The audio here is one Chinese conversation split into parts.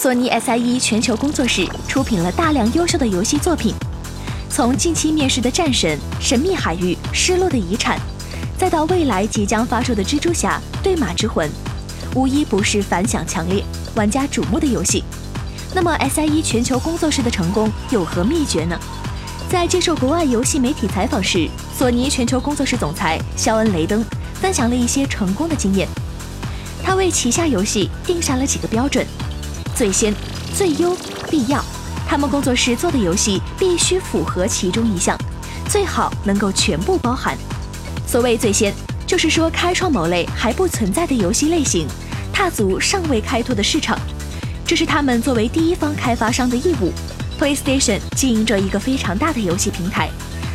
索尼 SIE 全球工作室出品了大量优秀的游戏作品，从近期面世的《战神》《神秘海域》《失落的遗产》，再到未来即将发售的《蜘蛛侠：对马之魂》，无一不是反响强烈、玩家瞩目的游戏。那么 SIE 全球工作室的成功有何秘诀呢？在接受国外游戏媒体采访时，索尼全球工作室总裁肖恩·雷登分享了一些成功的经验。他为旗下游戏定下了几个标准：最先、最优、必要。他们工作室做的游戏必须符合其中一项，最好能够全部包含。所谓最先，就是说开创某类还不存在的游戏类型，踏足尚未开拓的市场。这是他们作为第一方开发商的义务。PlayStation 经营着一个非常大的游戏平台，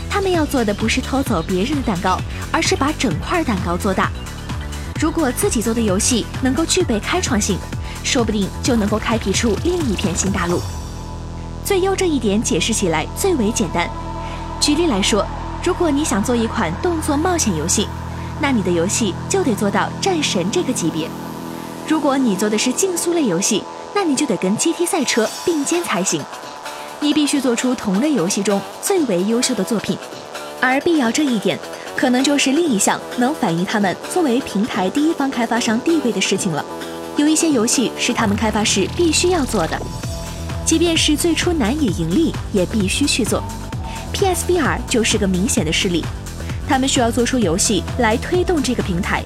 他们要做的不是偷走别人的蛋糕，而是把整块蛋糕做大。如果自己做的游戏能够具备开创性，说不定就能够开辟出另一片新大陆。最优这一点解释起来最为简单。举例来说，如果你想做一款动作冒险游戏，那你的游戏就得做到战神这个级别。如果你做的是竞速类游戏，那你就得跟 GT 赛车并肩才行，你必须做出同类游戏中最为优秀的作品，而必要这一点，可能就是另一项能反映他们作为平台第一方开发商地位的事情了。有一些游戏是他们开发时必须要做的，即便是最初难以盈利，也必须去做。PSVR 就是个明显的事例，他们需要做出游戏来推动这个平台。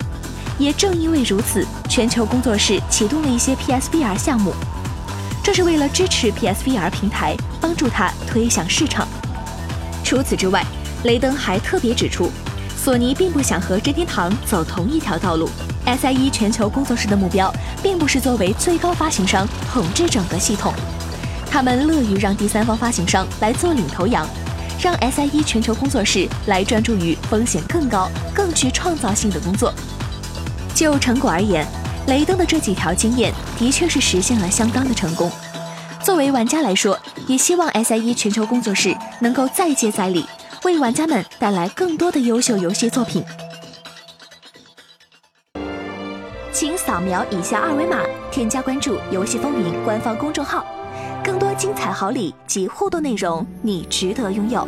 也正因为如此，全球工作室启动了一些 PSVR 项目，这是为了支持 PSVR 平台，帮助它推向市场。除此之外，雷登还特别指出，索尼并不想和任天堂走同一条道路。SIE 全球工作室的目标，并不是作为最高发行商统治整个系统，他们乐于让第三方发行商来做领头羊，让 SIE 全球工作室来专注于风险更高、更具创造性的工作。就成果而言，雷登的这几条经验的确是实现了相当的成功。作为玩家来说，也希望 SIE 全球工作室能够再接再厉，为玩家们带来更多的优秀游戏作品。请扫描以下二维码，添加关注“游戏风云”官方公众号，更多精彩好礼及互动内容，你值得拥有。